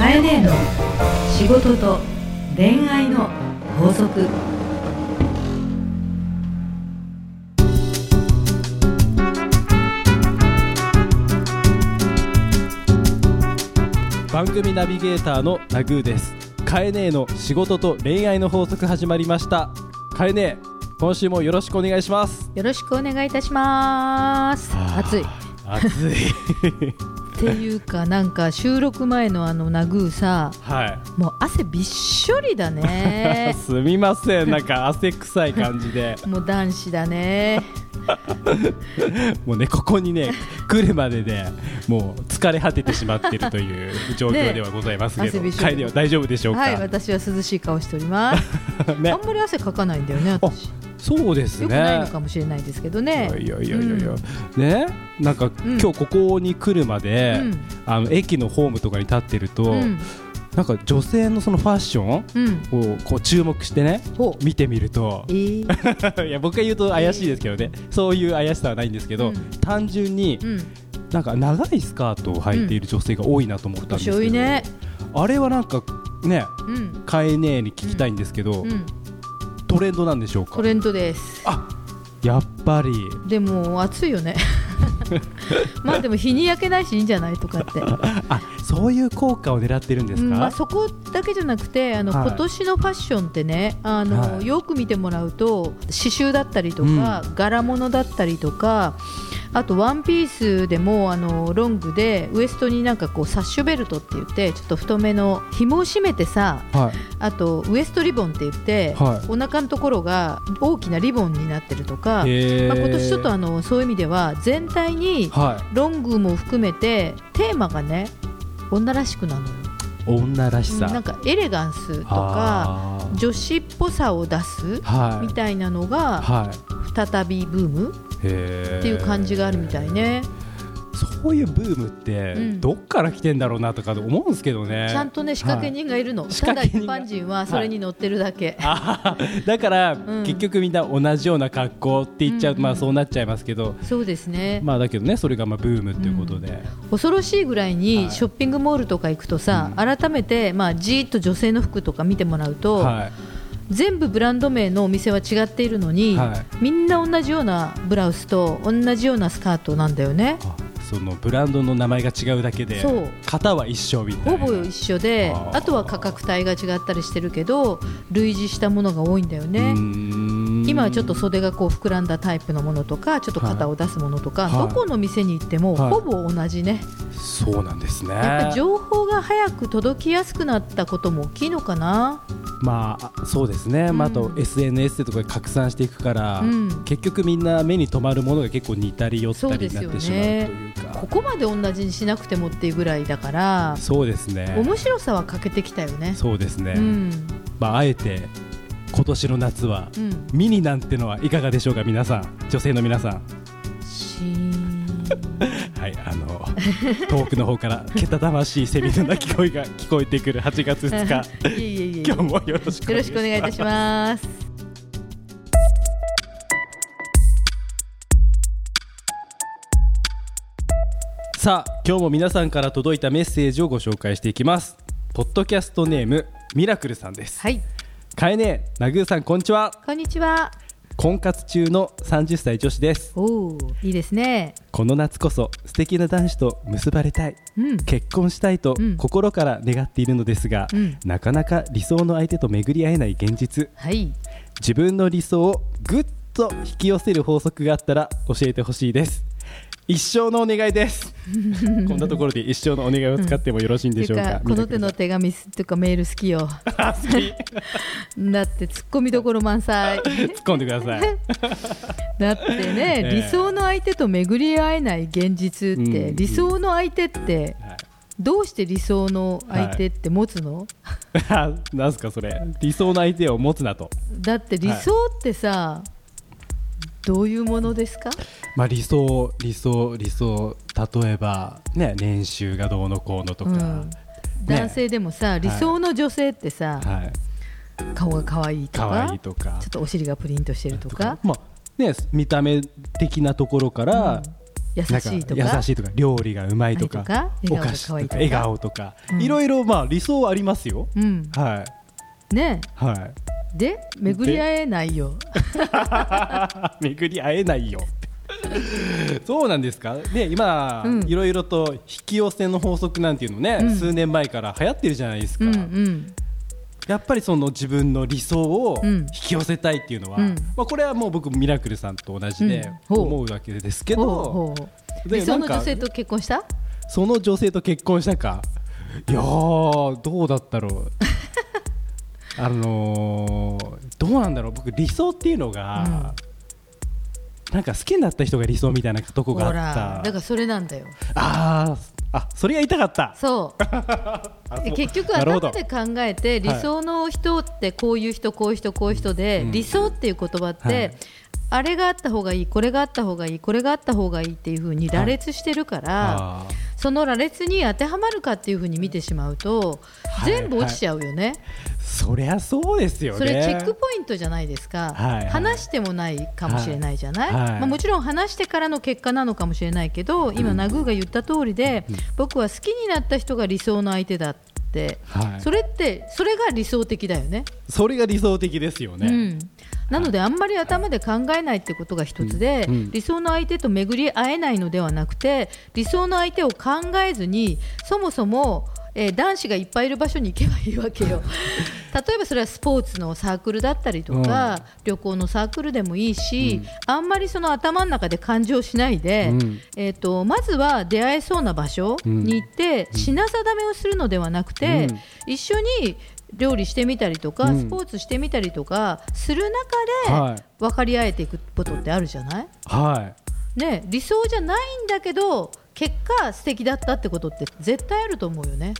カエネの仕事と恋愛の法則。番組ナビゲーターのナグーです。カエネの仕事と恋愛の法則始まりました。カエネ今週もよろしくお願いします。よろしくお願いいたします。暑い。っ暑いていうかなんか収録前のあのナグーさはもう汗びっしょりだいね。すみません。なんか汗臭い感じで。もう男子だね。もうねここにね来るまででもう疲れ果ててしまっているという状況ではございますけど、ね汗びっしょり。カエネは大丈夫でしょうか、はい私は涼しい顔しております。ね。あんまり汗かかないんだよね私そうですね。よくないのかもしれないですけどね。いやいやいやいや、ね？なんか、今日ここに来るまで、うん。あの駅のホームとかに立ってると、うん。なんか女性のそのファッションうん。をこう注目してねほう。見てみると。えー。いや僕が言うと怪しいですけどね、そういう怪しさはないんですけど、うん。単純にうん。なんか長いスカートを履いている女性が多いなと思ったんですけど、年多いね。あれはなんかねうん。カエネに聞きたいんですけど、うんトレンドなんでしょうか？トレンドです。あやっぱり。でも暑いよね。まあでも日に焼けないしいいんじゃない？とかって。あそういう効果を狙ってるんですか、うんまあ、そこだけじゃなくてあの、はい。今年のファッションってねあの、はい。よく見てもらうと刺繍だったりとか、柄物だったりとかあとワンピースでもあのロングでウエストになんかこうサッシュベルトって言ってちょっと太めの紐を締めてさはい。あとウエストリボンって言って、はい。お腹のところが大きなリボンになってるとか、まあ、今年ちょっとあのそういう意味では全体にはい。ロングも含めてテーマがね女らしくなのよ。女らしさ、うんなんかエレガンスとか女子っぽさを出すはい。みたいなのがはい。再びブーム？っていう感じがあるみたいねそういうブームってうん。どっから来てんだろうなとか思うんですけどね、ちゃんとね仕掛け人がいるの、仕ただ一般人はそれに乗ってるだけ、あーだから、ん。結局みんな同じような格好って言っちゃうと、うんまあそうなっちゃいますけど、そうですね、まあだけどねそれがまあブームっていうことで、恐ろしいぐらいはい。にショッピングモールとか行くとさ、うん。改めて、まあ、じーっと女性の服とか見てもらうと、はい。全部ブランド名のお店は違っているのに、はい。みんな同じようなブラウスと同じようなスカートなんだよね。あそのブランドの名前が違うだけで型は一緒みたいな。ほぼ一緒であとは価格帯が違ったりしてるけど類似したものが多いんだようね今はちょっと袖がこう膨らんだタイプのものとかちょっと肩を出すものとか、はい。どこの店に行ってもはい。ほぼ同じね、そうなんですね。やっぱ情報が早く届きやすくなったことも大きいのかな。まああそうですね、まあ、あとうん SNS とかで拡散していくから、うん。結局みんな目に留まるものが結構似たり寄ったりになってしまうというか。ここまで同じにしなくてもっていうぐらいだからそうですね。面白さは欠けてきたよね。そうですね、うん。まあ、あえて今年の夏はうん。ミニなんてのはいかがでしょうか皆さん。女性の皆さん。はいあの遠くの方からけたたましいセミの鳴き声が聞こえてくる8月2日。今日もよろしくよろしくお願いいたします。さあ今日も皆さんから届いたメッセージをご紹介していきます。ポッドキャストネームミラクルさんです。はいかえねえなぐーさんこんにちは。こんにちは。婚活中の30歳女子です。おおいいですね。この夏こそ素敵な男子と結ばれたい。うん。結婚したいとうん。心から願っているのですが、うん。なかなか理想の相手と巡り合えない現実。はい。自分の理想をぐっと引き寄せる法則があったら教えてほしいです一生のお願いです。こんなところで一生のお願いを使ってもよろしいんでしょうか、うかこの手の手紙すっていうかメール好きよ。あ好き。だって突っ込みどころ満載。突っ込んでください。だってね、ええ。理想の相手と巡り合えない現実って、うん理想の相手ってはい。どうして理想の相手って持つの、あなんすかそれ。理想の相手を持つなと、だって理想ってさ、どういうものですか？まあ、理想理想理想例えばね年収がどうのこうのとか、うん。男性でもさ、理想の女性ってさ、はい。顔が可愛いとか可愛いとか。ちょっとお尻がプリンとしてるとか。まあね見た目的なところから、優しいとか。優しいとか。料理がうまいとか。お菓子とかか笑顔とか、うん。いろいろまあ理想はありますよ、うん。はい。ね。はい。で巡り会えないよ。巡り会えないよ そうなんですか？で今、うん。いろいろと引き寄せの法則なんていうのね、うん。数年前から流行ってるじゃないですか、うんうん。やっぱりその自分の理想をうん。引き寄せたいっていうのは、うん。まあ、これはもう僕ミラクルさんと同じで思うわけですけど、ほうで理想のなんか女性と結婚した？その女性と結婚したか？いやーどうだったろう。あのーどうなんだろう。僕理想っていうのが、なんか好きになった人が理想みたいなとこがあった。だからそれなんだよ。あーあそれが言いたかった。そう。結局頭で考えて理想の人ってこういう人こういう人こういう人で、うん。理想っていう言葉って、はい。あれがあった方がいいこれがあった方がいいこれがあった方がいいっていう風に羅列してるから、あーその羅列に当てはまるかっていう風に見てしまうと、はい全部落ちちゃうよね、そりゃそうですよね。それチェックポイントじゃないですか、はいはい。話してもないかもしれないじゃない、はいはい。まあ、もちろん話してからの結果なのかもしれないけど今、ナグーが言った通りで、僕は好きになった人が理想の相手だはい。それってそれが理想的だよね。それが理想的ですよね、うん、なのであんまり頭で考えないってことが一つで、うんうん。理想の相手と巡り会えないのではなくて理想の相手を考えずにそもそも、えー男子がいっぱいいる場所に行けばいいわけよ。例えばそれはスポーツのサークルだったりとか、旅行のサークルでもいいし、あんまりその頭の中で感情しないで、うん。えー、とまずは出会えそうな場所に行って、品定めをするのではなくて、うん。一緒に料理してみたりとか、うん。スポーツしてみたりとかする中で、はい。分かり合えていくことってあるじゃない、はい。ね、理想じゃないんだけど結果素敵だったってことって絶対あると思うよね。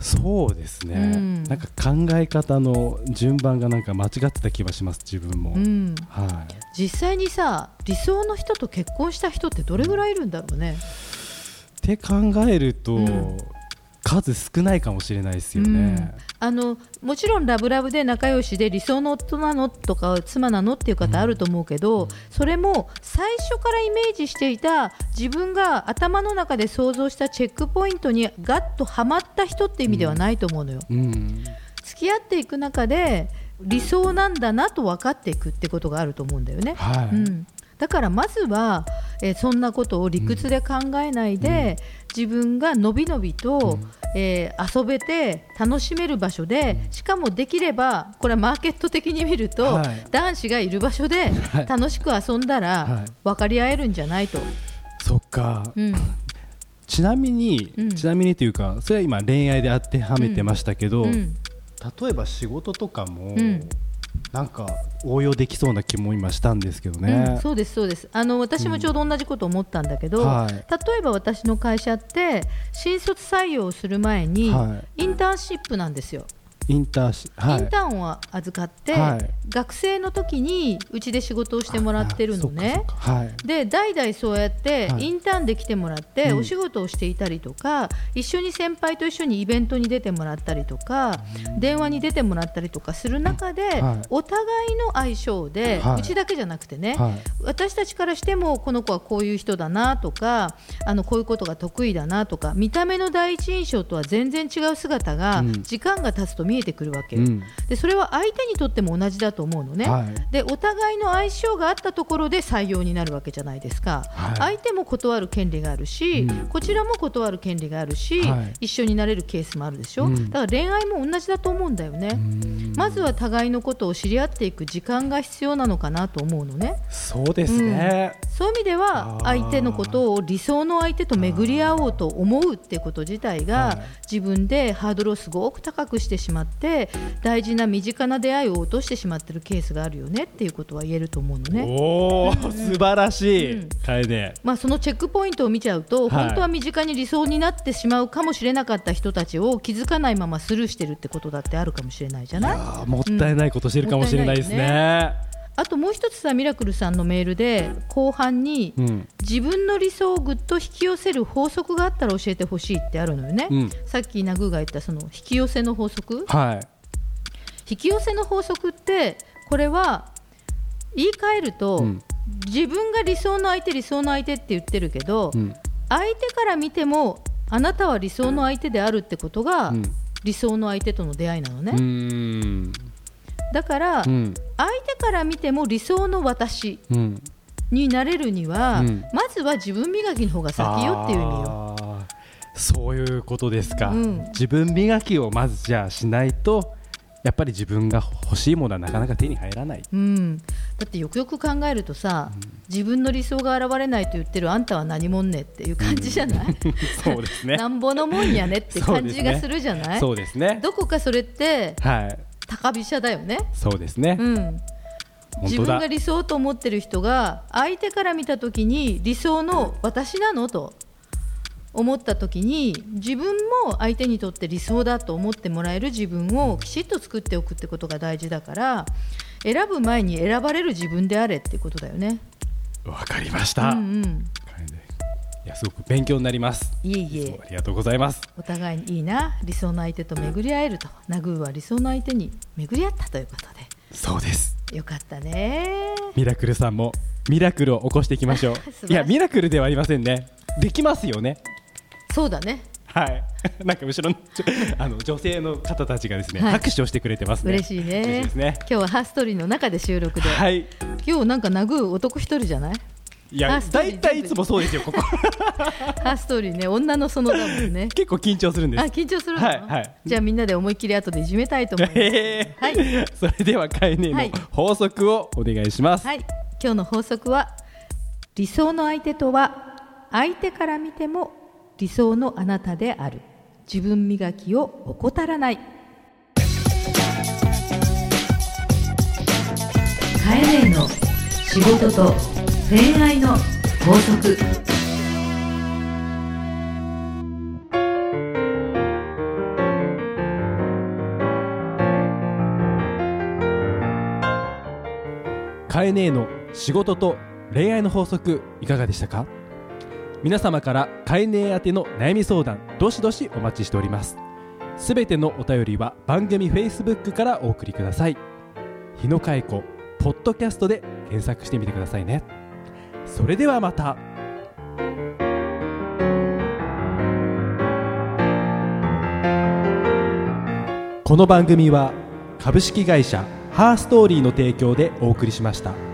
そうですね、うんなんか考え方の順番がなんか間違ってた気がします自分も、うん、はい実際にさ理想の人と結婚した人ってどれぐらいいるんだろうね。って考えると、うん数少ないかもしれないですよね、あのもちろんラブラブで仲良しで理想の夫なのとか妻なのっていう方あると思うけど、それも最初からイメージしていた自分が頭の中で想像したチェックポイントにガッとはまった人って意味ではないと思うのよ。うん。付き合っていく中で理想なんだなと分かっていくってことがあると思うんだよね。はい、うん、だからまずは、えーそんなことを理屈で考えないで、自分がのびのびと、えー遊べて楽しめる場所でしかもできればこれはマーケット的に見ると、はい。男子がいる場所ではい。楽しく遊んだらはい。分かり合えるんじゃないと。そっか。うん。ちなみに、うん。ちなみにというかそれは今恋愛で当てはめてましたけど、うん。例えば仕事とかも、うんなんか応用できそうな気も今したんですけどうんね、そうですそうです。あの私もちょうど同じこと思ったんだけど、はい。例えば私の会社って新卒採用をする前に、はインターンシップなんですよ。インターシはい。インターンを預かって、はい。学生の時にうちで仕事をしてもらってるのね。はい。で代々そうやってはい。インターンで来てもらってうん。お仕事をしていたりとか、一緒に先輩と一緒にイベントに出てもらったりとか、電話に出てもらったりとかする中で、はい。お互いの相性で、はい。うちだけじゃなくてね、はい。私たちからしてもこの子はこういう人だなとかあのこういうことが得意だなとか見た目の第一印象とは全然違う姿が、うん。時間が経つと見えてくるわけ。よ、うん。でそれは相手にとっても同じだと思うのね、はい。でお互いの相性があったところで採用になるわけじゃないですか、はい。相手も断る権利があるし、うん。こちらも断る権利があるし、はい。一緒になれるケースもあるでしょ、うん。だから恋愛も同じだと思うんだよね、うん。まずは互いのことを知り合っていく時間が必要なのかなと思うのね。そうですね、そういう意味では相手のことを理想の相手と巡り合おうと思うってこと自体はい。が自分でハードルをすごく高くしてしまって大事な身近な出会いを落としてしまってるケースがあるよねっていうことは言えると思うのね。おお、素晴らしい、うん。楓。まあ、そのチェックポイントを見ちゃうと、はい。本当は身近に理想になってしまうかもしれなかった人たちを気づかないままスルーしてるってことだってあるかもしれないじゃない？あーもったいないことしてるかもしれないですうん。あともう一つさミラクルさんのメールで後半にうん、自分の理想をぐっと引き寄せる法則があったら教えてほしいってあるのよね、うん。さっきナグーが言ったその引き寄せの法則。はい、引き寄せの法則ってこれは言い換えると、うん。自分が理想の相手理想の相手って言ってるけど、うん。相手から見てもあなたは理想の相手であるってことが、うん。理想の相手との出会いなのね、だから、うん。相手から見ても理想の私うん。になれるには、うん。まずは自分磨きの方が先よっていう意味よ。そういうことですか、うん。自分磨きをまずじゃあしないとやっぱり自分が欲しいものはなかなか手に入らない。うん、だってよくよく考えるとさ、自分の理想が現れないと言ってるあんたは何もんねっていう感じじゃない、そうですね。なんぼのもんやねって感じがするじゃない、そうですね。どこかそれってはい高飛車だよね、そうですね、うん、自分が理想と思ってる人が相手から見た時に理想の私なのと思った時に自分も相手にとって理想だと思ってもらえる自分をきちっと作っておくってことが大事だから選ぶ前に選ばれる自分であれってことだよね。わかりましうた、んうん、いやすごく勉強になります。いえいえ。ありがとうございます。お互いにいいな理想の相手と巡り合えるとナグーは理想の相手に巡り合ったということそうです。でよかったね。ミラクルさんもミラクルを起こしていきましょう。い。いやミラクルではありませんね。できますよね。そうだね。はい。なんか後ろの あの女性の方たちがですね、はい。拍手をしてくれてますね。嬉しいね。嬉しいですね。今日はハーストーリーの中で収録で、はい。今日なんかナグー男一人じゃない？いや大体いつもそうですよここ。ハーストーリーね。女の園だもんね。結構緊張するんであす緊張するの、はいはい。じゃあみんなで思いっきり後でいじめたいと思います。へーはい。それではカエネのはい。法則をお願いします、はい今日の法則は理想の相手とは相手から見ても理想のあなたである。自分磨きを怠らない。カエネの仕事と恋愛の法則。カエネの仕事と恋愛の法則いかがでしたか？皆様からカエネ宛ての悩み相談どしどしお待ちしております。すべてのお便りは番組 Facebook からお送りください。日野佳子ポッドキャストで検索してみてくださいね。それではまたこの番組は株式会社ハーストーリーの提供でお送りしました。